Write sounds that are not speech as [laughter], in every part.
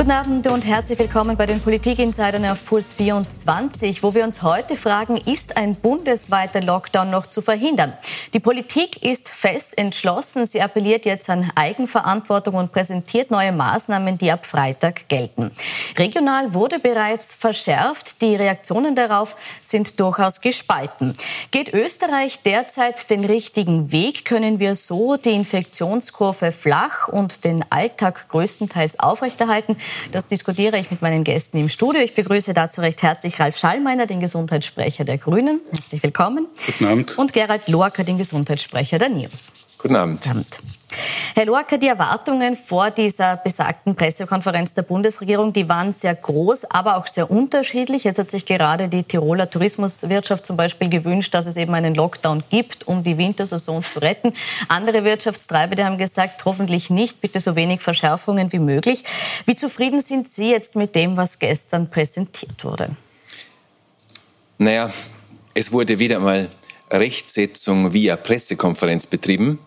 Guten Abend und herzlich willkommen bei den Politik-Insidern auf Puls 24, wo wir uns heute fragen, ist ein bundesweiter Lockdown noch zu verhindern? Die Politik ist fest entschlossen. Sie appelliert jetzt an Eigenverantwortung und präsentiert neue Maßnahmen, die ab Freitag gelten. Regional wurde bereits verschärft. Die Reaktionen darauf sind durchaus gespalten. Geht Österreich derzeit den richtigen Weg? Können wir so die Infektionskurve flach und den Alltag größtenteils aufrechterhalten? Das diskutiere ich mit meinen Gästen im Studio. Ich begrüße dazu recht herzlich Ralf Schallmeiner, den Gesundheitssprecher der Grünen. Herzlich willkommen. Guten Abend. Und Gerald Lorca, den Gesundheitssprecher der NIRS. Guten Abend. Guten Abend. Herr Lorca, die Erwartungen vor dieser besagten Pressekonferenz der Bundesregierung, die waren sehr groß, aber auch sehr unterschiedlich. Jetzt hat sich gerade die Tiroler Tourismuswirtschaft zum Beispiel gewünscht, dass es eben einen Lockdown gibt, um die Wintersaison zu retten. Andere Wirtschaftstreibende haben gesagt, hoffentlich nicht, bitte so wenig Verschärfungen wie möglich. Wie zufrieden sind Sie jetzt mit dem, was gestern präsentiert wurde? Naja, es wurde wieder mal Rechtsetzung via Pressekonferenz betrieben.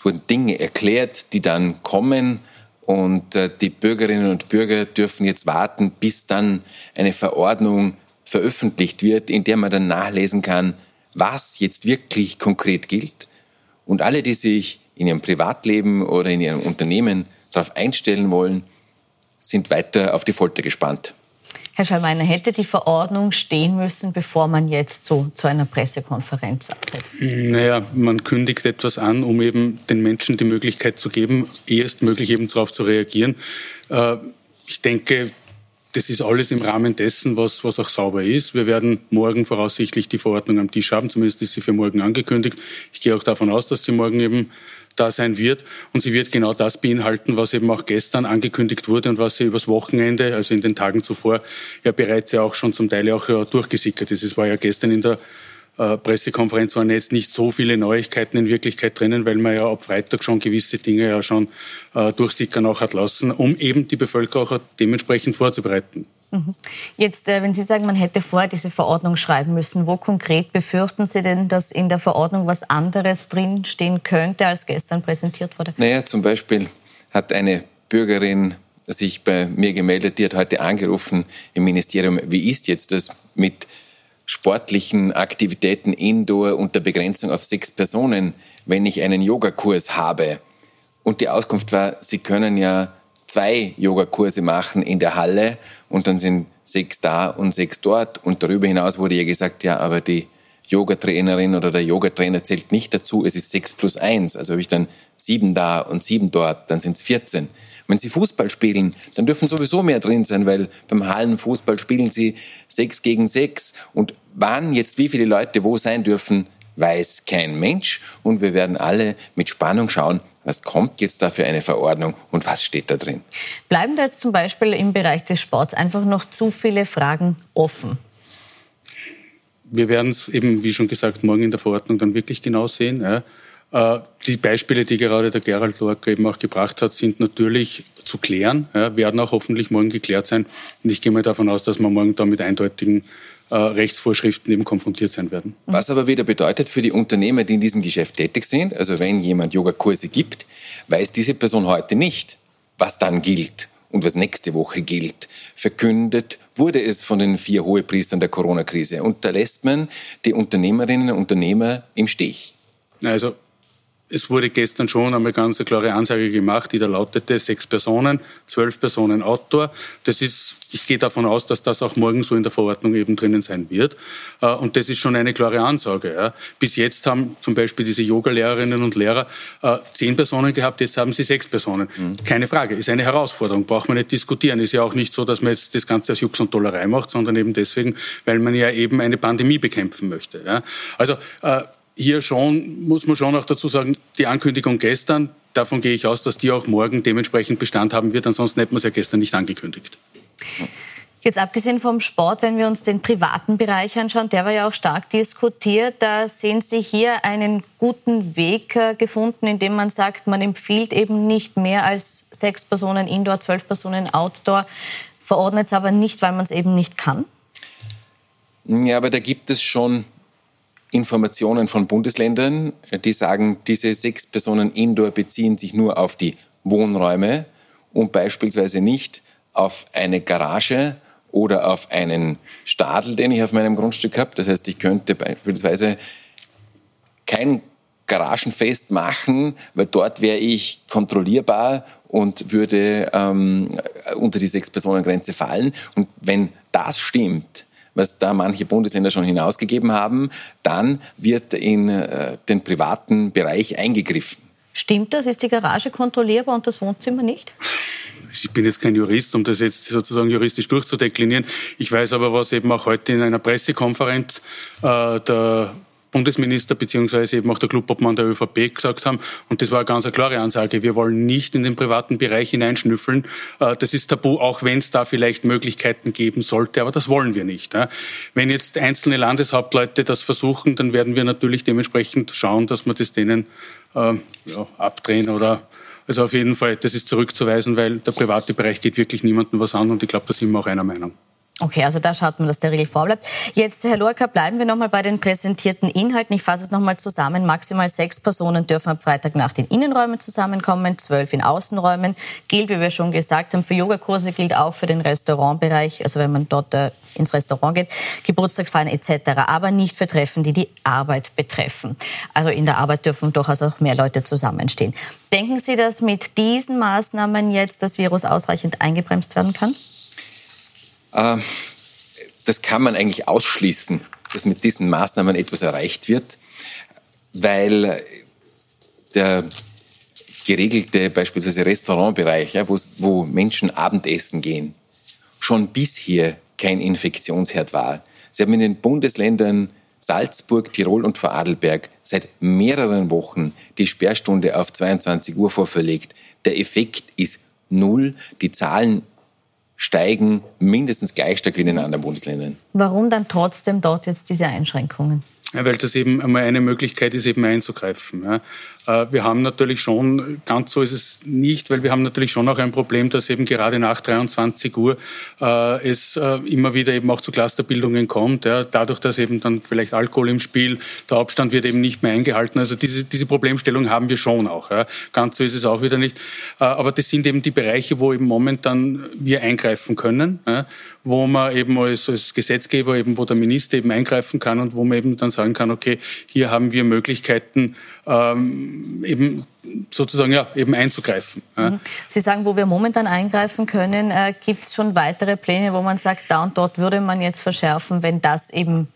Es wurden Dinge erklärt, die dann kommen und äh, die Bürgerinnen und Bürger dürfen jetzt warten, bis dann eine Verordnung veröffentlicht wird, in der man dann nachlesen kann, was jetzt wirklich konkret gilt. Und alle, die sich in ihrem Privatleben oder in ihrem Unternehmen darauf einstellen wollen, sind weiter auf die Folter gespannt. Herr Schallmeiner, hätte die Verordnung stehen müssen, bevor man jetzt so zu einer Pressekonferenz abtritt? Naja, man kündigt etwas an, um eben den Menschen die Möglichkeit zu geben, erstmöglich eben darauf zu reagieren. Äh, ich denke, das ist alles im Rahmen dessen, was, was auch sauber ist. Wir werden morgen voraussichtlich die Verordnung am Tisch haben, zumindest ist sie für morgen angekündigt. Ich gehe auch davon aus, dass sie morgen eben da sein wird. Und sie wird genau das beinhalten, was eben auch gestern angekündigt wurde und was sie übers Wochenende, also in den Tagen zuvor, ja bereits ja auch schon zum Teil auch ja durchgesickert ist. Es war ja gestern in der äh, Pressekonferenz waren jetzt nicht so viele Neuigkeiten in Wirklichkeit drinnen, weil man ja ab Freitag schon gewisse Dinge ja schon äh, durchsickern auch hat lassen, um eben die Bevölkerung auch dementsprechend vorzubereiten. Mhm. Jetzt, äh, wenn Sie sagen, man hätte vorher diese Verordnung schreiben müssen, wo konkret befürchten Sie denn, dass in der Verordnung was anderes drinstehen könnte, als gestern präsentiert wurde? Naja, zum Beispiel hat eine Bürgerin sich bei mir gemeldet, die hat heute angerufen im Ministerium, wie ist jetzt das mit sportlichen Aktivitäten indoor unter Begrenzung auf sechs Personen, wenn ich einen Yogakurs habe? Und die Auskunft war, Sie können ja zwei Yogakurse machen in der Halle und dann sind sechs da und sechs dort. Und darüber hinaus wurde ja gesagt, ja, aber die Yogatrainerin oder der Yogatrainer zählt nicht dazu, es ist sechs plus eins. Also habe ich dann sieben da und sieben dort, dann sind es 14. Wenn Sie Fußball spielen, dann dürfen sowieso mehr drin sein, weil beim Hallenfußball spielen Sie sechs gegen sechs. Und wann jetzt wie viele Leute wo sein dürfen, weiß kein Mensch. Und wir werden alle mit Spannung schauen, was kommt jetzt da für eine Verordnung und was steht da drin. Bleiben da jetzt zum Beispiel im Bereich des Sports einfach noch zu viele Fragen offen? Wir werden es eben, wie schon gesagt, morgen in der Verordnung dann wirklich genau sehen. Ja. Äh, die Beispiele, die gerade der Gerald Lorca eben auch gebracht hat, sind natürlich zu klären, ja, werden auch hoffentlich morgen geklärt sein. Und ich gehe mal davon aus, dass wir morgen da mit eindeutigen äh, Rechtsvorschriften eben konfrontiert sein werden. Was aber wieder bedeutet für die Unternehmer, die in diesem Geschäft tätig sind, also wenn jemand Yogakurse gibt, weiß diese Person heute nicht, was dann gilt und was nächste Woche gilt. Verkündet wurde es von den vier Hohepriestern der Corona-Krise und da lässt man die Unternehmerinnen und Unternehmer im Stich. Also es wurde gestern schon einmal ganz eine klare Ansage gemacht, die da lautete sechs Personen, zwölf Personen Outdoor. Das ist, ich gehe davon aus, dass das auch morgen so in der Verordnung eben drinnen sein wird. Äh, und das ist schon eine klare Ansage. Bis jetzt haben zum Beispiel diese Yoga-Lehrerinnen und Lehrer äh, zehn Personen gehabt, jetzt haben sie sechs Personen. Mhm. Keine Frage, ist eine Herausforderung, braucht man nicht diskutieren. Ist ja auch nicht so, dass man jetzt das Ganze als Jux und Dollerei macht, sondern eben deswegen, weil man ja eben eine Pandemie bekämpfen möchte. Also äh, hier schon, muss man schon auch dazu sagen, die Ankündigung gestern, davon gehe ich aus, dass die auch morgen dementsprechend Bestand haben wird. Ansonsten hätten wir es ja gestern nicht angekündigt. Jetzt abgesehen vom Sport, wenn wir uns den privaten Bereich anschauen, der war ja auch stark diskutiert. Da sehen Sie hier einen guten Weg äh, gefunden, indem man sagt, man empfiehlt eben nicht mehr als sechs Personen Indoor, zwölf Personen Outdoor, verordnet es aber nicht, weil man es eben nicht kann? Ja, aber da gibt es schon Informationen von Bundesländern, die sagen, diese sechs Personen Indoor beziehen sich nur auf die Wohnräume und beispielsweise nicht auf eine Garage oder auf einen Stadel, den ich auf meinem Grundstück habe. Das heißt, ich könnte beispielsweise kein Garagenfest machen, weil dort wäre ich kontrollierbar und würde ähm, unter die Sechs-Personen-Grenze fallen. Und wenn das stimmt, was da manche Bundesländer schon hinausgegeben haben, dann wird in äh, den privaten Bereich eingegriffen. Stimmt das? Ist die Garage kontrollierbar und das Wohnzimmer nicht? Ich bin jetzt kein Jurist, um das jetzt sozusagen juristisch durchzudeklinieren. Ich weiß aber, was eben auch heute in einer Pressekonferenz äh, der Bundesminister beziehungsweise eben auch der Clubobmann der ÖVP gesagt haben. Und das war eine ganz klare Ansage. Wir wollen nicht in den privaten Bereich hineinschnüffeln. Äh, das ist tabu, auch wenn es da vielleicht Möglichkeiten geben sollte. Aber das wollen wir nicht. Wenn jetzt einzelne Landeshauptleute das versuchen, dann werden wir natürlich dementsprechend schauen, dass wir das denen äh, ja, abdrehen oder also auf jeden Fall, das ist zurückzuweisen, weil der private Bereich geht wirklich niemandem was an und ich glaube, da sind wir auch einer Meinung. Okay, also da schaut man, dass der Regel vorbleibt. Jetzt, Herr Lorca, bleiben wir nochmal bei den präsentierten Inhalten. Ich fasse es nochmal zusammen. Maximal sechs Personen dürfen am Freitag nach den Innenräumen zusammenkommen, zwölf in Außenräumen. Gilt, wie wir schon gesagt haben, für Yogakurse gilt auch für den Restaurantbereich, also wenn man dort äh, ins Restaurant geht, Geburtstagsfeiern etc., aber nicht für Treffen, die die Arbeit betreffen. Also in der Arbeit dürfen durchaus auch mehr Leute zusammenstehen. Denken Sie, dass mit diesen Maßnahmen jetzt das Virus ausreichend eingebremst werden kann? Äh, das kann man eigentlich ausschließen, dass mit diesen Maßnahmen etwas erreicht wird, weil der geregelte beispielsweise Restaurantbereich, ja, wo Menschen Abendessen gehen, schon bisher kein Infektionsherd war. Sie haben in den Bundesländern Salzburg, Tirol und Vorarlberg seit mehreren Wochen die Sperrstunde auf 22 Uhr vorverlegt. Der Effekt ist null. Die Zahlen steigen mindestens gleich stark wie in den anderen Bundesländern. Warum dann trotzdem dort jetzt diese Einschränkungen? Ja, weil das eben einmal eine Möglichkeit ist, eben einzugreifen. Ja. Äh, wir haben natürlich schon, ganz so ist es nicht, weil wir haben natürlich schon auch ein Problem, dass eben gerade nach 23 Uhr äh, es äh, immer wieder eben auch zu Clusterbildungen kommt. Ja. Dadurch, dass eben dann vielleicht Alkohol im Spiel, der Abstand wird eben nicht mehr eingehalten. Also diese, diese Problemstellung haben wir schon auch. Ja. Ganz so ist es auch wieder nicht. Äh, aber das sind eben die Bereiche, wo eben momentan wir eingreifen können, ja, wo man eben als, als Gesetzgeber eben, wo der Minister eben eingreifen kann und wo man eben dann sagen kann, okay, hier haben wir Möglichkeiten, ähm, eben sozusagen ja, eben einzugreifen. Mhm. Sie sagen, wo wir momentan eingreifen können, äh, gibt es schon weitere Pläne, wo man sagt, da und dort würde man jetzt verschärfen, wenn das eben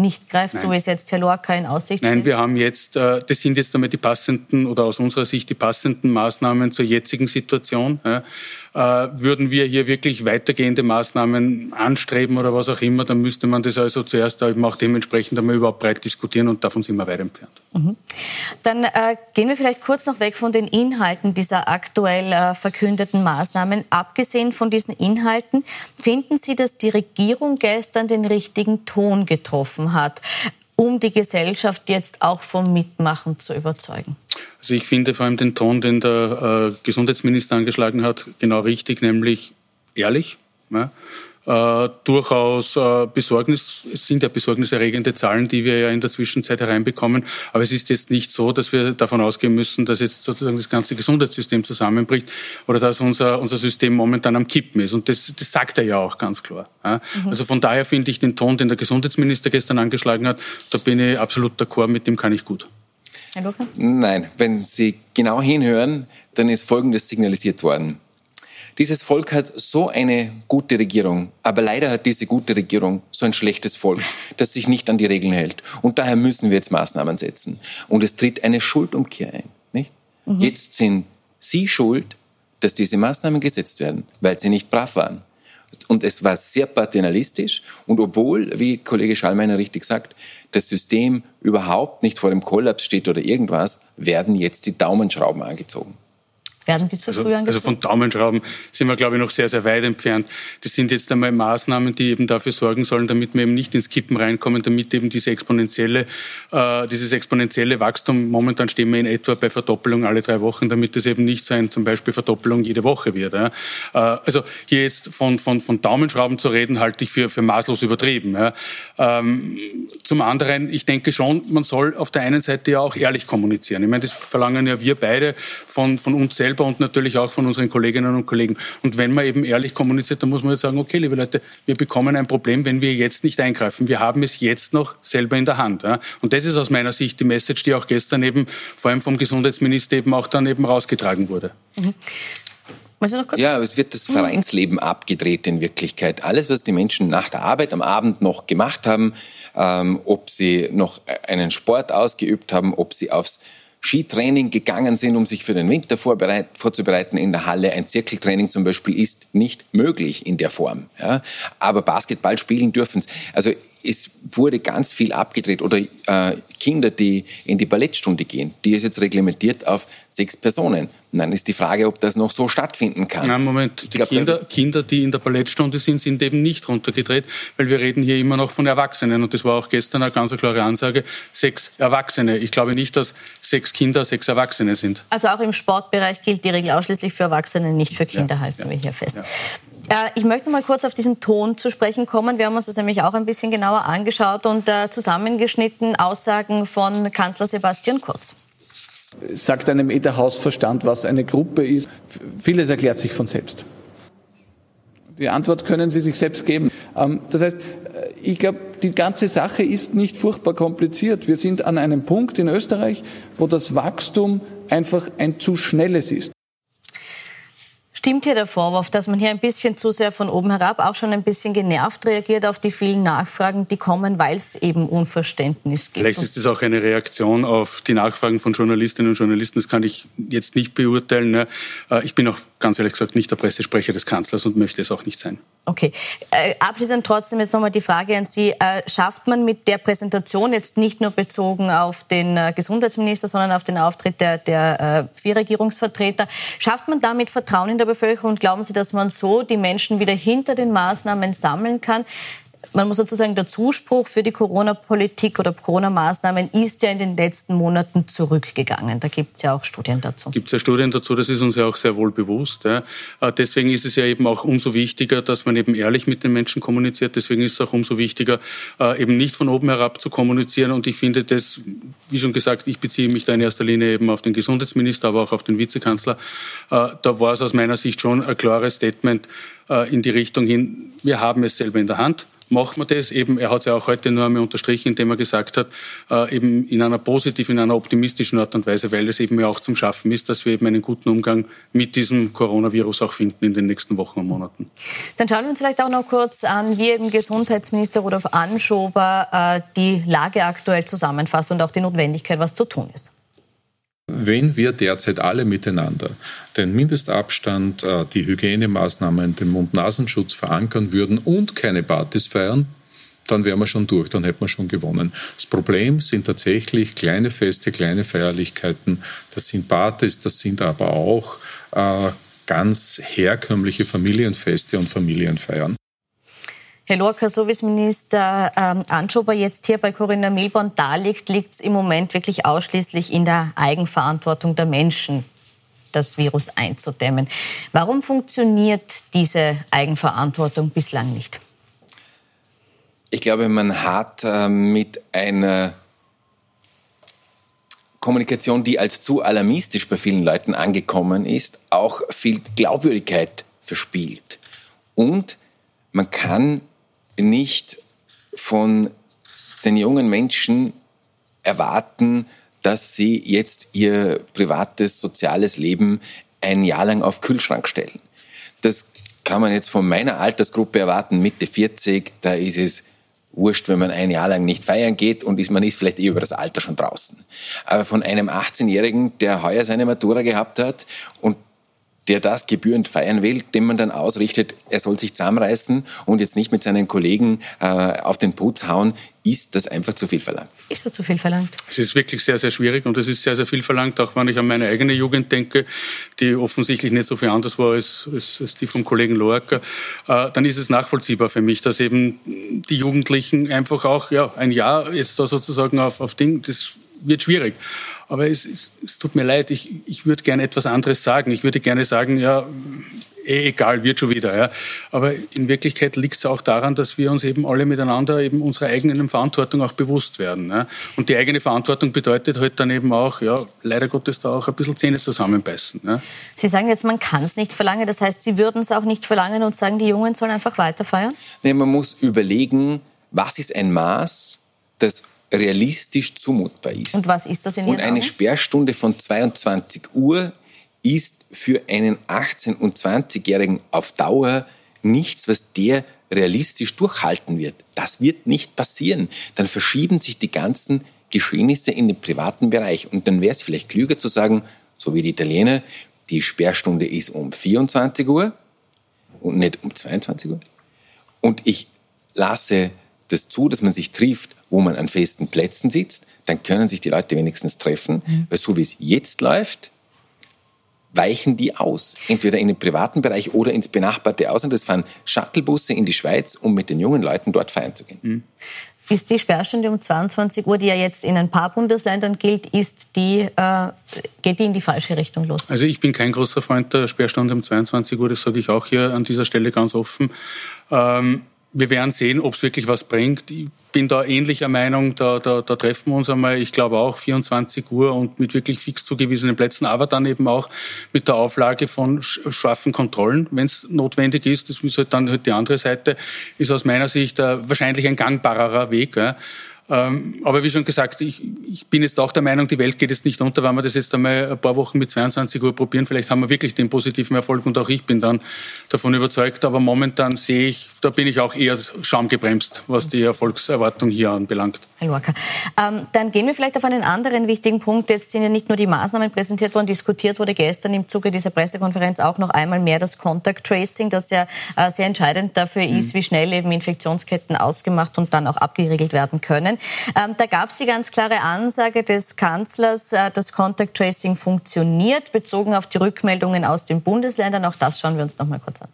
nicht greift, Nein. so wie es jetzt Herr Lorca in Aussicht Nein, steht? wir haben jetzt, äh, das sind jetzt einmal die passenden oder aus unserer Sicht die passenden Maßnahmen zur jetzigen Situation. Äh, würden wir hier wirklich weitergehende Maßnahmen anstreben oder was auch immer, dann müsste man das also zuerst eben auch dementsprechend einmal überhaupt breit diskutieren und davon sind wir weit entfernt. Mhm. Dann äh, gehen wir vielleicht kurz noch weg von den Inhalten dieser aktuell äh, verkündeten Maßnahmen. Abgesehen von diesen Inhalten, finden Sie, dass die Regierung gestern den richtigen Ton getroffen hat? um die Gesellschaft jetzt auch vom Mitmachen zu überzeugen? Also ich finde vor allem den Ton, den der äh, Gesundheitsminister angeschlagen hat, genau richtig, nämlich ehrlich. Ja äh, durchaus äh, Besorgnis, es sind ja besorgniserregende Zahlen, die wir ja in der Zwischenzeit hereinbekommen. Aber es ist jetzt nicht so, dass wir davon ausgehen müssen, dass jetzt sozusagen das ganze Gesundheitssystem zusammenbricht oder dass unser, unser System momentan am Kippen ist. Und das, das sagt er ja auch ganz klar. Ja? Mhm. Also von daher finde ich den Ton, den der Gesundheitsminister gestern angeschlagen hat, da bin ich absolut d'accord, mit dem kann ich gut. Herr Nein, wenn Sie genau hinhören, dann ist Folgendes signalisiert worden. Dieses Volk hat so eine gute Regierung, aber leider hat diese gute Regierung so ein schlechtes Volk, das sich nicht an die Regeln hält. Und daher müssen wir jetzt Maßnahmen setzen. Und es tritt eine Schuldumkehr ein. Nicht? Mhm. Jetzt sind Sie schuld, dass diese Maßnahmen gesetzt werden, weil sie nicht brav waren. Und es war sehr paternalistisch. Und obwohl, wie Kollege Schallmeiner richtig sagt, das System überhaupt nicht vor dem Kollaps steht oder irgendwas, werden jetzt die Daumenschrauben angezogen. Werden die zu also, früh Also von Daumenschrauben sind wir, glaube ich, noch sehr, sehr weit entfernt. Das sind jetzt einmal Maßnahmen, die eben dafür sorgen sollen, damit wir eben nicht ins Kippen reinkommen, damit eben diese exponentielle, äh, dieses exponentielle Wachstum, momentan stehen wir in etwa bei Verdoppelung alle drei Wochen, damit es eben nicht so ein zum Beispiel Verdoppelung jede Woche wird. Ja. Äh, also hier jetzt von, von, von Daumenschrauben zu reden, halte ich für, für maßlos übertrieben. Ja. Ähm, zum anderen, ich denke schon, man soll auf der einen Seite ja auch ehrlich kommunizieren. Ich meine, das verlangen ja wir beide von, von uns selbst selber und natürlich auch von unseren Kolleginnen und Kollegen. Und wenn man eben ehrlich kommuniziert, dann muss man jetzt sagen, okay, liebe Leute, wir bekommen ein Problem, wenn wir jetzt nicht eingreifen. Wir haben es jetzt noch selber in der Hand. Ja? Und das ist aus meiner Sicht die Message, die auch gestern eben vor allem vom Gesundheitsminister eben auch dann eben rausgetragen wurde. Mhm. Ja, aber es wird das Vereinsleben abgedreht in Wirklichkeit. Alles, was die Menschen nach der Arbeit am Abend noch gemacht haben, ähm, ob sie noch einen Sport ausgeübt haben, ob sie aufs Skitraining gegangen sind, um sich für den Winter vorzubereiten in der Halle. Ein Zirkeltraining zum Beispiel ist nicht möglich in der Form. Ja? Aber Basketball spielen dürfen. Also es wurde ganz viel abgedreht. Oder äh, Kinder, die in die Ballettstunde gehen, die ist jetzt reglementiert auf sechs Personen. Und dann ist die Frage, ob das noch so stattfinden kann. Nein, Moment. Die glaub, Kinder, Kinder, die in der Ballettstunde sind, sind eben nicht runtergedreht, weil wir reden hier immer noch von Erwachsenen. Und das war auch gestern eine ganz klare Ansage. Sechs Erwachsene. Ich glaube nicht, dass sechs Kinder sechs Erwachsene sind. Also auch im Sportbereich gilt die Regel ausschließlich für Erwachsene, nicht für Kinder, ja, halten ja, wir hier fest. Ja. Äh, ich möchte mal kurz auf diesen Ton zu sprechen kommen. Wir haben uns das nämlich auch ein bisschen genauer angeschaut und äh, zusammengeschnitten Aussagen von Kanzler Sebastian Kurz. Sagt einem eh der Hausverstand, was eine Gruppe ist. Vieles erklärt sich von selbst. Die Antwort können Sie sich selbst geben. Ähm, das heißt, äh, ich glaube, die ganze Sache ist nicht furchtbar kompliziert. Wir sind an einem Punkt in Österreich, wo das Wachstum einfach ein zu schnelles ist. Stimmt hier der Vorwurf, dass man hier ein bisschen zu sehr von oben herab auch schon ein bisschen genervt reagiert auf die vielen Nachfragen, die kommen, weil es eben Unverständnis gibt? Vielleicht ist es auch eine Reaktion auf die Nachfragen von Journalistinnen und Journalisten. Das kann ich jetzt nicht beurteilen. Ne? Äh, ich bin auch ganz ehrlich gesagt nicht der Pressesprecher des Kanzlers und möchte es auch nicht sein. Okay. Äh, abschließend trotzdem jetzt nochmal die Frage an Sie. Äh, schafft man mit der Präsentation jetzt nicht nur bezogen auf den Gesundheitsminister, sondern auf den Auftritt der, der vier Regierungsvertreter, schafft man damit Vertrauen in der Bevölkerung? Glauben Sie, dass man so die Menschen wieder hinter den Maßnahmen sammeln kann? Man muss sozusagen der Zuspruch für die Corona-Politik oder Corona-Maßnahmen ist ja in den letzten Monaten zurückgegangen. Da gibt es ja auch Studien dazu. Gibt es ja Studien dazu, das ist uns ja auch sehr wohl bewusst. Ja. Äh, deswegen ist es ja eben auch umso wichtiger, dass man eben ehrlich mit den Menschen kommuniziert. Deswegen ist es auch umso wichtiger, äh, eben nicht von oben herab zu kommunizieren. Und ich finde das, wie schon gesagt, ich beziehe mich da in erster Linie eben auf den Gesundheitsminister, aber auch auf den Vizekanzler. Äh, da war es aus meiner Sicht schon ein klares Statement in die Richtung hin, wir haben es selber in der Hand macht man das eben, er hat es ja auch heute nur einmal unterstrichen, indem er gesagt hat, äh, eben in einer positiven, in einer optimistischen Art und Weise, weil es eben ja auch zum Schaffen ist, dass wir eben einen guten Umgang mit diesem Coronavirus auch finden in den nächsten Wochen und Monaten. Dann schauen wir uns vielleicht auch noch kurz an, wie eben Gesundheitsminister Rudolf Anschober äh, die Lage aktuell zusammenfasst und auch die Notwendigkeit, was zu tun ist. Wenn wir derzeit alle miteinander den Mindestabstand, äh, die Hygienemaßnahmen, den Mund-Nasenschutz verankern würden und keine Partys feiern, dann wären wir schon durch, dann hätten wir schon gewonnen. Das Problem sind tatsächlich kleine Feste, kleine Feierlichkeiten. Das sind Partys, das sind aber auch äh, ganz herkömmliche Familienfeste und Familienfeiern. Herr Lorca, so wie es Minister ähm, Anschober jetzt hier bei Corinna Milborn darlegt, liegt es im Moment wirklich ausschließlich in der Eigenverantwortung der Menschen, das Virus einzudämmen. Warum funktioniert diese Eigenverantwortung bislang nicht? Ich glaube, man hat äh, mit einer Kommunikation, die als zu alarmistisch bei vielen Leuten angekommen ist, auch viel Glaubwürdigkeit verspielt. Und man kann nicht von den jungen Menschen erwarten, dass sie jetzt ihr privates, soziales Leben ein Jahr lang auf Kühlschrank stellen. Das kann man jetzt von meiner Altersgruppe erwarten, Mitte 40, da ist es wurscht, wenn man ein Jahr lang nicht feiern geht und ist, man ist vielleicht eh über das Alter schon draußen. Aber von einem 18-Jährigen, der heuer seine Matura gehabt hat und der das gebührend feiern will, dem man dann ausrichtet, er soll sich zusammenreißen und jetzt nicht mit seinen Kollegen äh, auf den Putz hauen, ist das einfach zu viel verlangt. Ist das zu viel verlangt? Es ist wirklich sehr, sehr schwierig und es ist sehr, sehr viel verlangt, auch wenn ich an meine eigene Jugend denke, die offensichtlich nicht so viel anders war als, als, als die vom Kollegen Loacker. Äh, dann ist es nachvollziehbar für mich, dass eben die Jugendlichen einfach auch ja, ein Jahr jetzt da sozusagen auf, auf Ding, das wird schwierig. Aber es, es, es tut mir leid, ich, ich würde gerne etwas anderes sagen. Ich würde gerne sagen, ja, eh egal, wird schon wieder. Ja. Aber in Wirklichkeit liegt es auch daran, dass wir uns eben alle miteinander eben unserer eigenen Verantwortung auch bewusst werden. Ja. Und die eigene Verantwortung bedeutet halt dann eben auch, ja, leider Gottes da auch ein bisschen Zähne zusammenbeißen. Ja. Sie sagen jetzt, man kann es nicht verlangen. Das heißt, Sie würden es auch nicht verlangen und sagen, die Jungen sollen einfach weiter feiern? Nee, man muss überlegen, was ist ein Maß, das realistisch zumutbar ist. Und was ist das in Ihren Und eine Augen? Sperrstunde von 22 Uhr ist für einen 18- und 20-Jährigen auf Dauer nichts, was der realistisch durchhalten wird. Das wird nicht passieren. Dann verschieben sich die ganzen Geschehnisse in den privaten Bereich. Und dann wäre es vielleicht klüger zu sagen, so wie die Italiener, die Sperrstunde ist um 24 Uhr und nicht um 22 Uhr. Und ich lasse das zu, dass man sich trifft, wo man an festen Plätzen sitzt. Dann können sich die Leute wenigstens treffen. Weil so wie es jetzt läuft, weichen die aus. Entweder in den privaten Bereich oder ins benachbarte Ausland. Es fahren Shuttlebusse in die Schweiz, um mit den jungen Leuten dort feiern zu gehen. Ist die Sperrstunde um 22 Uhr, die ja jetzt in ein paar Bundesländern gilt, ist die, äh, geht die in die falsche Richtung los? Also ich bin kein großer Freund der Sperrstunde um 22 Uhr, das sage ich auch hier an dieser Stelle ganz offen. Ähm, wir werden sehen, ob es wirklich was bringt. Ich bin da ähnlicher Meinung, da, da, da treffen wir uns einmal, ich glaube auch 24 Uhr und mit wirklich fix zugewiesenen Plätzen, aber dann eben auch mit der Auflage von sch- scharfen Kontrollen, wenn es notwendig ist. Das ist halt dann halt die andere Seite, ist aus meiner Sicht äh, wahrscheinlich ein gangbarerer Weg. Ja. Ähm, aber wie schon gesagt, ich, ich bin jetzt auch der Meinung, die Welt geht jetzt nicht unter, wenn wir das jetzt einmal ein paar Wochen mit 22 Uhr probieren. Vielleicht haben wir wirklich den positiven Erfolg und auch ich bin dann davon überzeugt. Aber momentan sehe ich, da bin ich auch eher schamgebremst, was die Erfolgserwartung hier anbelangt. Herr Lorca. Ähm, dann gehen wir vielleicht auf einen anderen wichtigen Punkt. Jetzt sind ja nicht nur die Maßnahmen präsentiert worden, diskutiert wurde gestern im Zuge dieser Pressekonferenz auch noch einmal mehr das Contact Tracing, das ja äh, sehr entscheidend dafür ist, wie schnell eben Infektionsketten ausgemacht und dann auch abgeriegelt werden können. Ähm, da gab es die ganz klare Ansage des Kanzlers, äh, das Contact Tracing funktioniert, bezogen auf die Rückmeldungen aus den Bundesländern. Auch das schauen wir uns noch mal kurz an.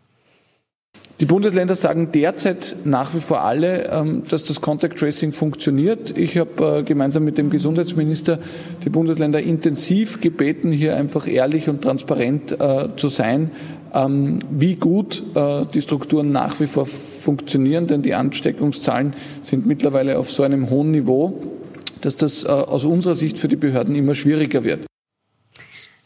Die Bundesländer sagen derzeit nach wie vor alle, ähm, dass das Contact Tracing funktioniert. Ich habe äh, gemeinsam mit dem Gesundheitsminister die Bundesländer intensiv gebeten, hier einfach ehrlich und transparent äh, zu sein, wie gut äh, die Strukturen nach wie vor funktionieren, denn die Ansteckungszahlen sind mittlerweile auf so einem hohen Niveau, dass das aus unserer Sicht für die Behörden immer schwieriger wird.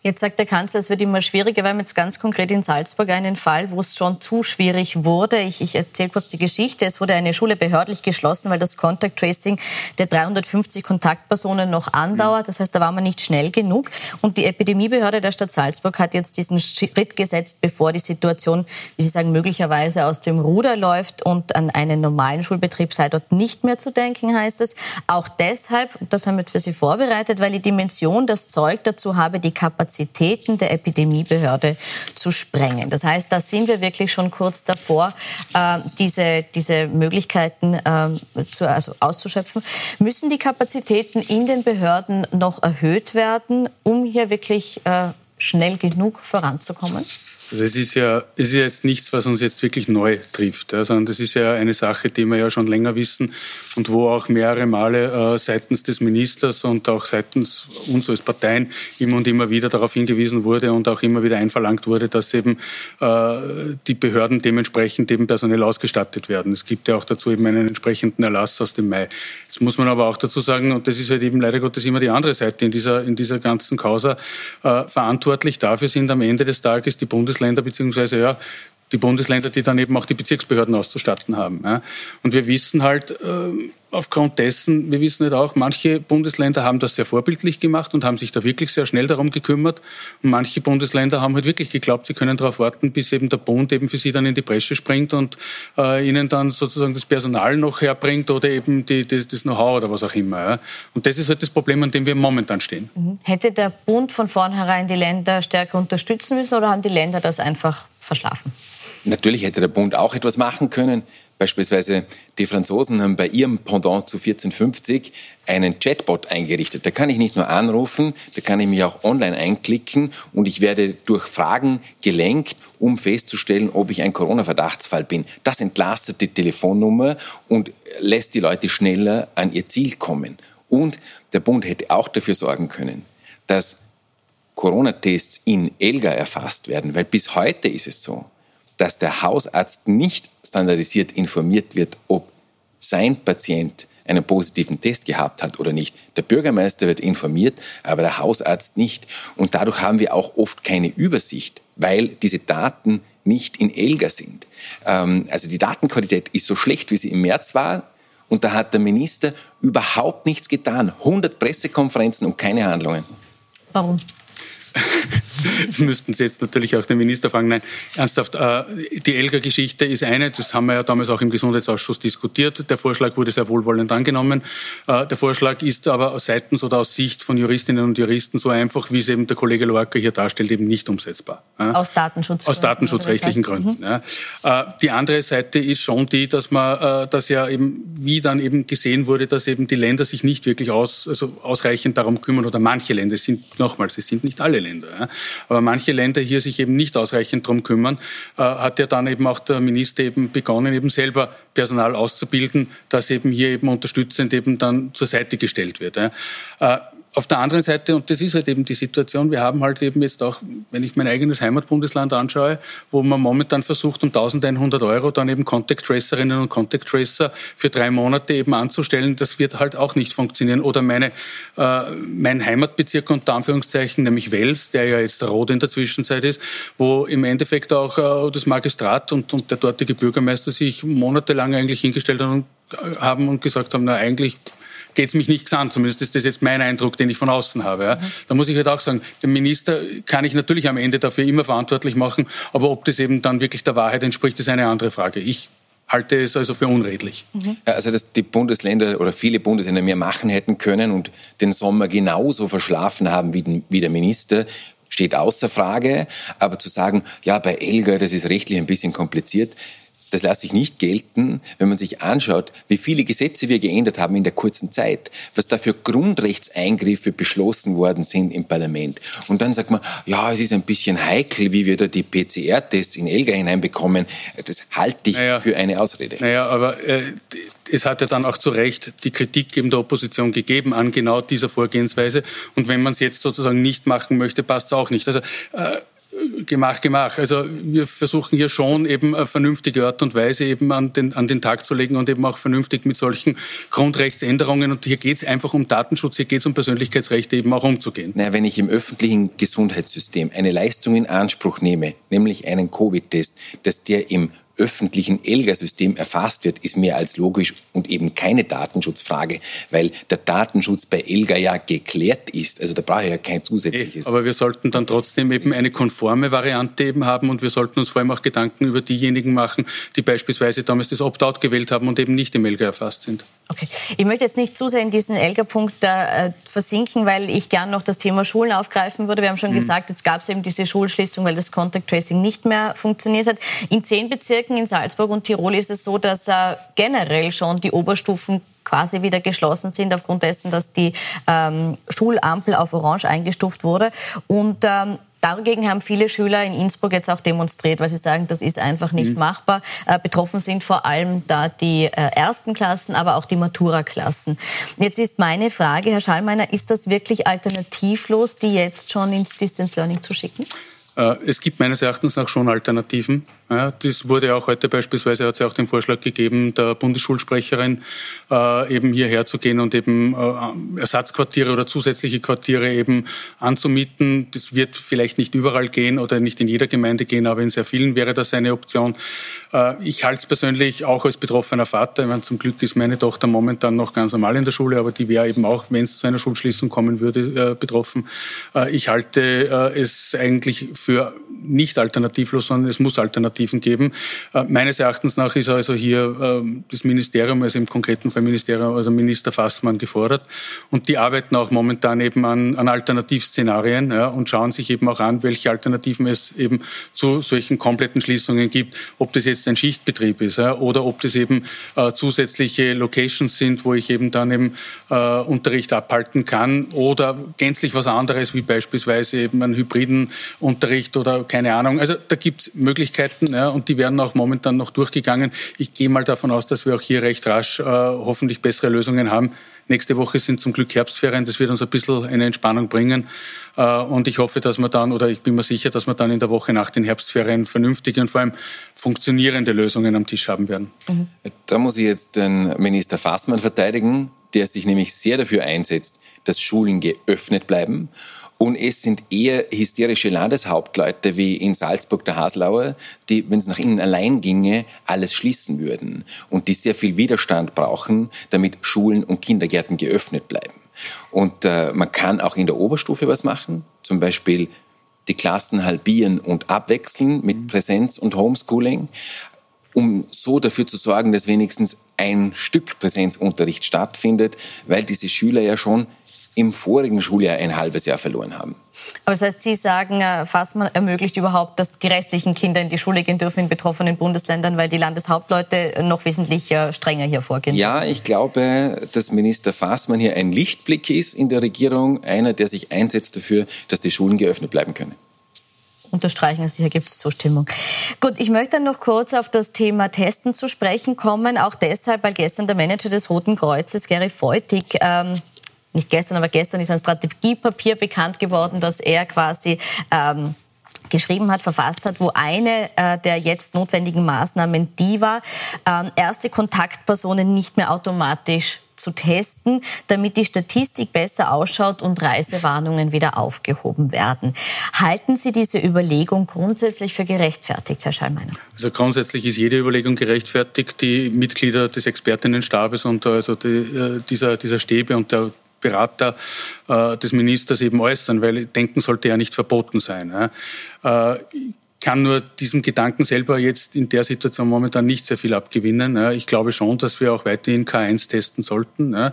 Jetzt sagt der Kanzler, es wird immer schwieriger. Wir haben jetzt ganz konkret in Salzburg einen Fall, wo es schon zu schwierig wurde. Ich, ich erzähle kurz die Geschichte. Es wurde eine Schule behördlich geschlossen, weil das Contact Tracing der 350 Kontaktpersonen noch andauert. Das heißt, da war man nicht schnell genug. Und die Epidemiebehörde der Stadt Salzburg hat jetzt diesen Schritt gesetzt, bevor die Situation, wie Sie sagen, möglicherweise aus dem Ruder läuft und an einen normalen Schulbetrieb sei dort nicht mehr zu denken, heißt es. Auch deshalb, das haben wir jetzt für Sie vorbereitet, weil die Dimension das Zeug dazu habe, die Kapazität Kapazitäten der Epidemiebehörde zu sprengen. Das heißt, da sind wir wirklich schon kurz davor, äh, diese, diese Möglichkeiten äh, zu, also auszuschöpfen. Müssen die Kapazitäten in den Behörden noch erhöht werden, um hier wirklich äh, schnell genug voranzukommen? Also es ist ja, es ist jetzt nichts, was uns jetzt wirklich neu trifft, ja, sondern das ist ja eine Sache, die wir ja schon länger wissen und wo auch mehrere Male äh, seitens des Ministers und auch seitens uns als Parteien immer und immer wieder darauf hingewiesen wurde und auch immer wieder einverlangt wurde, dass eben äh, die Behörden dementsprechend eben personell ausgestattet werden. Es gibt ja auch dazu eben einen entsprechenden Erlass aus dem Mai. Jetzt muss man aber auch dazu sagen, und das ist halt eben leider Gottes immer die andere Seite in dieser, in dieser ganzen Causa, äh, verantwortlich dafür sind am Ende des Tages die Bundesländer beziehungsweise ja, die Bundesländer, die dann eben auch die Bezirksbehörden auszustatten haben. Und wir wissen halt äh, aufgrund dessen, wir wissen halt auch, manche Bundesländer haben das sehr vorbildlich gemacht und haben sich da wirklich sehr schnell darum gekümmert. Und manche Bundesländer haben halt wirklich geglaubt, sie können darauf warten, bis eben der Bund eben für sie dann in die Bresche springt und äh, ihnen dann sozusagen das Personal noch herbringt oder eben die, die, das Know-how oder was auch immer. Ja. Und das ist halt das Problem, an dem wir momentan stehen. Mhm. Hätte der Bund von vornherein die Länder stärker unterstützen müssen oder haben die Länder das einfach verschlafen? Natürlich hätte der Bund auch etwas machen können. Beispielsweise die Franzosen haben bei ihrem Pendant zu 1450 einen Chatbot eingerichtet. Da kann ich nicht nur anrufen, da kann ich mich auch online einklicken und ich werde durch Fragen gelenkt, um festzustellen, ob ich ein Corona-Verdachtsfall bin. Das entlastet die Telefonnummer und lässt die Leute schneller an ihr Ziel kommen. Und der Bund hätte auch dafür sorgen können, dass Corona-Tests in Elga erfasst werden, weil bis heute ist es so, dass der Hausarzt nicht standardisiert informiert wird, ob sein Patient einen positiven Test gehabt hat oder nicht. Der Bürgermeister wird informiert, aber der Hausarzt nicht. Und dadurch haben wir auch oft keine Übersicht, weil diese Daten nicht in Elga sind. Ähm, also die Datenqualität ist so schlecht, wie sie im März war. Und da hat der Minister überhaupt nichts getan. 100 Pressekonferenzen und keine Handlungen. Warum? [laughs] [laughs] müssten Sie jetzt natürlich auch den Minister fragen. Nein, ernsthaft, äh, die Elga-Geschichte ist eine, das haben wir ja damals auch im Gesundheitsausschuss diskutiert. Der Vorschlag wurde sehr wohlwollend angenommen. Äh, der Vorschlag ist aber seitens oder aus Sicht von Juristinnen und Juristen so einfach, wie es eben der Kollege Loacker hier darstellt, eben nicht umsetzbar. Aus Datenschutz. Aus datenschutzrechtlichen Gründen. Mhm. Ja. Äh, die andere Seite ist schon die, dass man, dass ja eben, wie dann eben gesehen wurde, dass eben die Länder sich nicht wirklich aus, also ausreichend darum kümmern oder manche Länder, es sind nochmals, es sind nicht alle Länder. Ja aber manche Länder hier sich eben nicht ausreichend darum kümmern, äh, hat ja dann eben auch der Minister eben begonnen, eben selber Personal auszubilden, das eben hier eben unterstützend eben dann zur Seite gestellt wird. Äh, auf der anderen Seite, und das ist halt eben die Situation, wir haben halt eben jetzt auch, wenn ich mein eigenes Heimatbundesland anschaue, wo man momentan versucht, um 1100 Euro dann eben Contact Tracerinnen und Contact Tracer für drei Monate eben anzustellen, das wird halt auch nicht funktionieren. Oder meine, äh, mein Heimatbezirk unter Anführungszeichen, nämlich Wels, der ja jetzt rot in der Zwischenzeit ist, wo im Endeffekt auch äh, das Magistrat und, und der dortige Bürgermeister sich monatelang eigentlich hingestellt haben und, haben und gesagt haben, na eigentlich geht es mich nichts an. Zumindest ist das jetzt mein Eindruck, den ich von außen habe. Ja. Mhm. Da muss ich halt auch sagen, den Minister kann ich natürlich am Ende dafür immer verantwortlich machen, aber ob das eben dann wirklich der Wahrheit entspricht, ist eine andere Frage. Ich halte es also für unredlich. Mhm. Also, dass die Bundesländer oder viele Bundesländer mehr machen hätten können und den Sommer genauso verschlafen haben wie, den, wie der Minister, steht außer Frage. Aber zu sagen, ja, bei Elga, das ist rechtlich ein bisschen kompliziert, das lässt sich nicht gelten, wenn man sich anschaut, wie viele Gesetze wir geändert haben in der kurzen Zeit, was da für Grundrechtseingriffe beschlossen worden sind im Parlament. Und dann sagt man, ja, es ist ein bisschen heikel, wie wir da die PCR-Tests in Elga hineinbekommen. Das halte ich naja, für eine Ausrede. Naja, aber äh, es hat ja dann auch zu Recht die Kritik eben der Opposition gegeben an genau dieser Vorgehensweise. Und wenn man es jetzt sozusagen nicht machen möchte, passt es auch nicht. Also äh, Gemach, Gemach. Also wir versuchen hier schon eben eine vernünftige Art und Weise eben an den, an den Tag zu legen und eben auch vernünftig mit solchen Grundrechtsänderungen. Und hier geht es einfach um Datenschutz, hier geht es um Persönlichkeitsrechte eben auch umzugehen. Naja, wenn ich im öffentlichen Gesundheitssystem eine Leistung in Anspruch nehme, nämlich einen Covid-Test, dass der im öffentlichen ELGA-System erfasst wird, ist mehr als logisch und eben keine Datenschutzfrage, weil der Datenschutz bei ELGA ja geklärt ist. Also da brauche ich ja kein zusätzliches. Aber wir sollten dann trotzdem eben eine konforme Variante eben haben und wir sollten uns vor allem auch Gedanken über diejenigen machen, die beispielsweise damals das Opt-out gewählt haben und eben nicht im ELGA erfasst sind. Okay. Ich möchte jetzt nicht zu sehr in diesen ELGA-Punkt äh, versinken, weil ich gern noch das Thema Schulen aufgreifen würde. Wir haben schon mhm. gesagt, jetzt gab es eben diese Schulschließung, weil das Contact Tracing nicht mehr funktioniert hat. In zehn Bezirken Bezirken in Salzburg und Tirol ist es so, dass äh, generell schon die Oberstufen quasi wieder geschlossen sind aufgrund dessen, dass die ähm, Schulampel auf Orange eingestuft wurde. Und ähm, Dagegen haben viele Schüler in Innsbruck jetzt auch demonstriert, weil sie sagen, das ist einfach nicht mhm. machbar. Äh, betroffen sind vor allem da die äh, ersten Klassen, aber auch die Matura-Klassen. Jetzt ist meine Frage, Herr Schallmeiner, ist das wirklich alternativlos, die jetzt schon ins Distance Learning zu schicken? Äh, es gibt meines Erachtens auch schon Alternativen. Ja, das wurde auch heute beispielsweise, hat es ja auch den Vorschlag gegeben, der Bundesschulsprecherin äh, eben hierher zu gehen und eben äh, Ersatzquartiere oder zusätzliche Quartiere eben anzumieten. Das wird vielleicht nicht überall gehen oder nicht in jeder Gemeinde gehen, aber in sehr vielen wäre das eine Option. Äh, ich halte es persönlich auch als betroffener Vater. Ich meine, zum Glück ist meine Tochter momentan noch ganz normal in der Schule, aber die wäre eben auch, wenn es zu einer Schulschließung kommen würde, äh, betroffen. Äh, ich halte äh, es eigentlich für nicht alternativlos, sondern es muss alternativ Alternativen geben. Äh, meines Erachtens nach ist also hier ähm, das Ministerium, also im konkreten Fall Ministerium, also Minister Fassmann gefordert. Und die arbeiten auch momentan eben an, an Alternativszenarien ja, und schauen sich eben auch an, welche Alternativen es eben zu solchen kompletten Schließungen gibt. Ob das jetzt ein Schichtbetrieb ist ja, oder ob das eben äh, zusätzliche Locations sind, wo ich eben dann eben äh, Unterricht abhalten kann oder gänzlich was anderes, wie beispielsweise eben einen hybriden Unterricht oder keine Ahnung. Also da gibt es Möglichkeiten ja, und die werden auch momentan noch durchgegangen. Ich gehe mal davon aus, dass wir auch hier recht rasch äh, hoffentlich bessere Lösungen haben. Nächste Woche sind zum Glück Herbstferien. Das wird uns ein bisschen eine Entspannung bringen. Äh, und ich hoffe, dass wir dann, oder ich bin mir sicher, dass wir dann in der Woche nach den Herbstferien vernünftige und vor allem funktionierende Lösungen am Tisch haben werden. Mhm. Da muss ich jetzt den Minister Fassmann verteidigen, der sich nämlich sehr dafür einsetzt, dass Schulen geöffnet bleiben. Und es sind eher hysterische Landeshauptleute wie in Salzburg der Haslauer, die, wenn es nach ihnen allein ginge, alles schließen würden und die sehr viel Widerstand brauchen, damit Schulen und Kindergärten geöffnet bleiben. Und äh, man kann auch in der Oberstufe was machen, zum Beispiel die Klassen halbieren und abwechseln mit Präsenz und Homeschooling, um so dafür zu sorgen, dass wenigstens ein Stück Präsenzunterricht stattfindet, weil diese Schüler ja schon im vorigen Schuljahr ein halbes Jahr verloren haben. Aber das heißt, Sie sagen, äh, Fassmann ermöglicht überhaupt, dass die restlichen Kinder in die Schule gehen dürfen in betroffenen Bundesländern, weil die Landeshauptleute noch wesentlich äh, strenger hier vorgehen. Ja, ich glaube, dass Minister Fassmann hier ein Lichtblick ist in der Regierung, einer, der sich einsetzt dafür, dass die Schulen geöffnet bleiben können unterstreichen. Also hier gibt es Zustimmung. Gut, ich möchte dann noch kurz auf das Thema Testen zu sprechen kommen. Auch deshalb, weil gestern der Manager des Roten Kreuzes, Gary Feutig, ähm, nicht gestern, aber gestern ist ein Strategiepapier bekannt geworden, das er quasi ähm, geschrieben hat, verfasst hat, wo eine äh, der jetzt notwendigen Maßnahmen die war, äh, erste Kontaktpersonen nicht mehr automatisch zu testen, damit die Statistik besser ausschaut und Reisewarnungen wieder aufgehoben werden. Halten Sie diese Überlegung grundsätzlich für gerechtfertigt, Herr Schallmeiner? Also grundsätzlich ist jede Überlegung gerechtfertigt. Die Mitglieder des Expertinnenstabes und also die, äh, dieser, dieser Stäbe und der Berater äh, des Ministers eben äußern, weil denken sollte ja nicht verboten sein. Äh, kann nur diesem Gedanken selber jetzt in der Situation momentan nicht sehr viel abgewinnen. Ich glaube schon, dass wir auch weiterhin K1 testen sollten. Äh,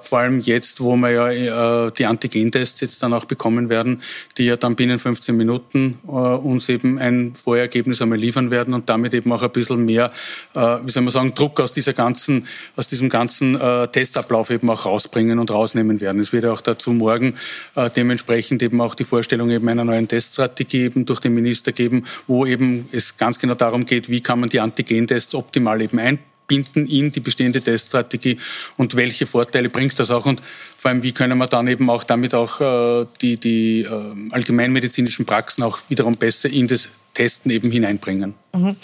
vor allem jetzt, wo wir ja äh, die Antigentests jetzt dann auch bekommen werden, die ja dann binnen 15 Minuten äh, uns eben ein Vorergebnis einmal liefern werden und damit eben auch ein bisschen mehr, wie soll man sagen, Druck aus dieser ganzen, aus diesem ganzen Testablauf eben auch rausbringen und rausnehmen werden. Es wird ja auch dazu morgen dementsprechend eben auch die Vorstellung eben einer neuen Teststrategie eben durch den Minister geben, wo eben es ganz genau darum geht, wie kann man die Antigentests optimal eben einbinden in die bestehende Teststrategie und welche Vorteile bringt das auch und vor allem, wie können wir dann eben auch damit auch äh, die, die äh, allgemeinmedizinischen Praxen auch wiederum besser in das Testen eben hineinbringen. Mhm.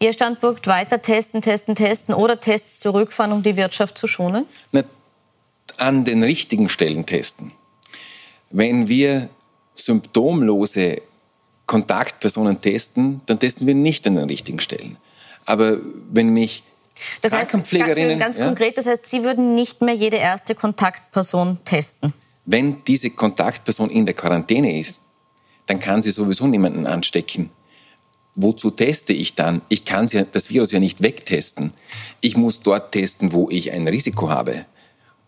Ihr Standpunkt weiter testen, testen, testen oder Tests zurückfahren, um die Wirtschaft zu schonen? Na, an den richtigen Stellen testen. Wenn wir symptomlose Kontaktpersonen testen, dann testen wir nicht an den richtigen Stellen. Aber wenn mich das heißt, ganz, ganz ja, konkret, das heißt, Sie würden nicht mehr jede erste Kontaktperson testen? Wenn diese Kontaktperson in der Quarantäne ist, dann kann sie sowieso niemanden anstecken. Wozu teste ich dann? Ich kann das Virus ja nicht wegtesten. Ich muss dort testen, wo ich ein Risiko habe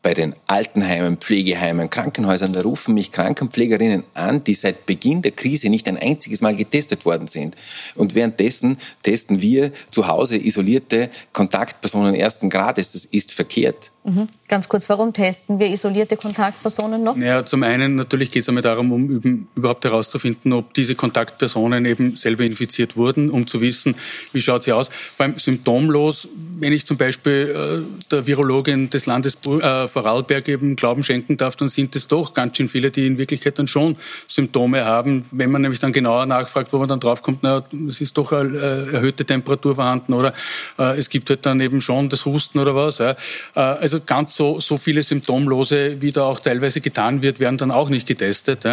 bei den Altenheimen, Pflegeheimen, Krankenhäusern, da rufen mich Krankenpflegerinnen an, die seit Beginn der Krise nicht ein einziges Mal getestet worden sind. Und währenddessen testen wir zu Hause isolierte Kontaktpersonen ersten Grades. Das ist verkehrt. Mhm. Ganz kurz, warum testen wir isolierte Kontaktpersonen noch? Ja, zum einen natürlich geht es einmal darum, um überhaupt herauszufinden, ob diese Kontaktpersonen eben selber infiziert wurden, um zu wissen, wie schaut sie aus. Vor allem symptomlos, wenn ich zum Beispiel äh, der Virologin des Landes äh, Vorarlberg eben Glauben schenken darf, dann sind es doch ganz schön viele, die in Wirklichkeit dann schon Symptome haben. Wenn man nämlich dann genauer nachfragt, wo man dann draufkommt, na, es ist doch eine äh, erhöhte Temperatur vorhanden oder äh, es gibt halt dann eben schon das Husten oder was. Äh, also ganz so, so viele Symptomlose, wie da auch teilweise getan wird, werden dann auch nicht getestet.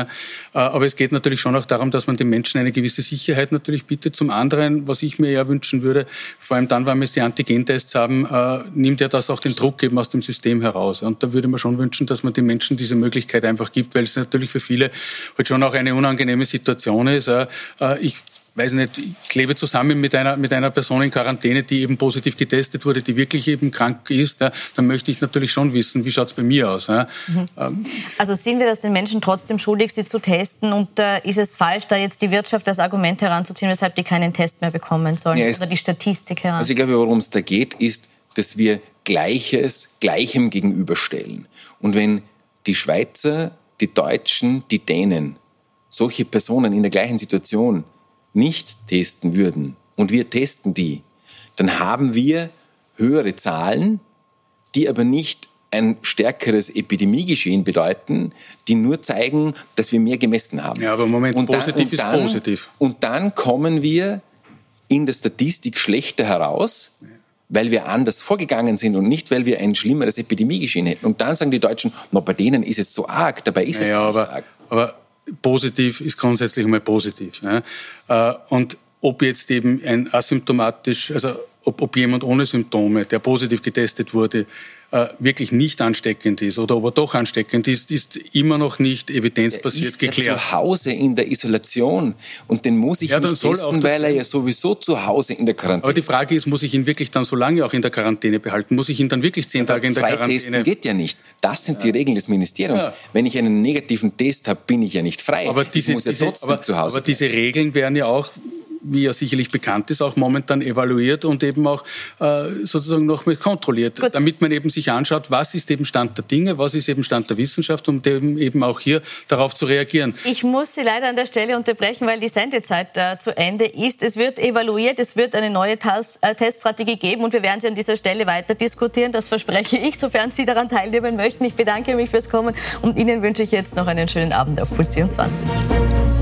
Aber es geht natürlich schon auch darum, dass man den Menschen eine gewisse Sicherheit natürlich bietet. Zum anderen, was ich mir ja wünschen würde, vor allem dann, wenn wir jetzt die Antigentests haben, nimmt ja das auch den Druck eben aus dem System heraus. Und da würde man schon wünschen, dass man den Menschen diese Möglichkeit einfach gibt, weil es natürlich für viele halt schon auch eine unangenehme Situation ist. Äh, ich weiß nicht, ich lebe zusammen mit einer, mit einer Person in Quarantäne, die eben positiv getestet wurde, die wirklich eben krank ist, ja, dann möchte ich natürlich schon wissen, wie schaut es bei mir aus. Ja. Mhm. Also sehen wir das den Menschen trotzdem schuldig, sie zu testen und äh, ist es falsch, da jetzt die Wirtschaft als Argument heranzuziehen, weshalb die keinen Test mehr bekommen sollen ja, oder die Statistik heran? Also ich glaube, worum es da geht, ist, dass wir Gleiches Gleichem gegenüberstellen. Und wenn die Schweizer, die Deutschen, die Dänen solche Personen in der gleichen Situation nicht testen würden und wir testen die, dann haben wir höhere Zahlen, die aber nicht ein stärkeres Epidemiegeschehen bedeuten, die nur zeigen, dass wir mehr gemessen haben. Ja, aber Moment, und positiv dann, ist positiv. Und dann kommen wir in der Statistik schlechter heraus, weil wir anders vorgegangen sind und nicht, weil wir ein schlimmeres Epidemiegeschehen hätten. Und dann sagen die Deutschen, na, bei denen ist es so arg, dabei ist es gar aber, arg. Aber positiv ist grundsätzlich einmal positiv. Ja? Äh, und ob jetzt eben ein asymptomatisch, also ob, ob jemand ohne Symptome, der positiv getestet wurde, äh, wirklich nicht ansteckend ist oder ob er doch ansteckend ist, ist immer noch nicht evidenzbasiert er ist geklärt. Ja zu Hause in der Isolation und den muss ich ja, nicht testen, weil er ja sowieso zu Hause in der Quarantäne. Aber die Frage ist, muss ich ihn wirklich dann so lange auch in der Quarantäne behalten? Muss ich ihn dann wirklich zehn Tage in der Quarantäne? Freitesten geht ja nicht. Das sind die Regeln des Ministeriums. Ja. Wenn ich einen negativen Test habe, bin ich ja nicht frei. Aber diese, ich muss ja diese, trotzdem aber, zu Hause. Aber diese Regeln werden ja auch wie ja sicherlich bekannt ist, auch momentan evaluiert und eben auch äh, sozusagen noch mit kontrolliert, Gut. damit man eben sich anschaut, was ist eben Stand der Dinge, was ist eben Stand der Wissenschaft, um eben, eben auch hier darauf zu reagieren. Ich muss Sie leider an der Stelle unterbrechen, weil die Sendezeit äh, zu Ende ist. Es wird evaluiert, es wird eine neue Tas äh, Teststrategie geben und wir werden sie an dieser Stelle weiter diskutieren. Das verspreche ich, sofern Sie daran teilnehmen möchten. Ich bedanke mich fürs Kommen und Ihnen wünsche ich jetzt noch einen schönen Abend auf Puls 24.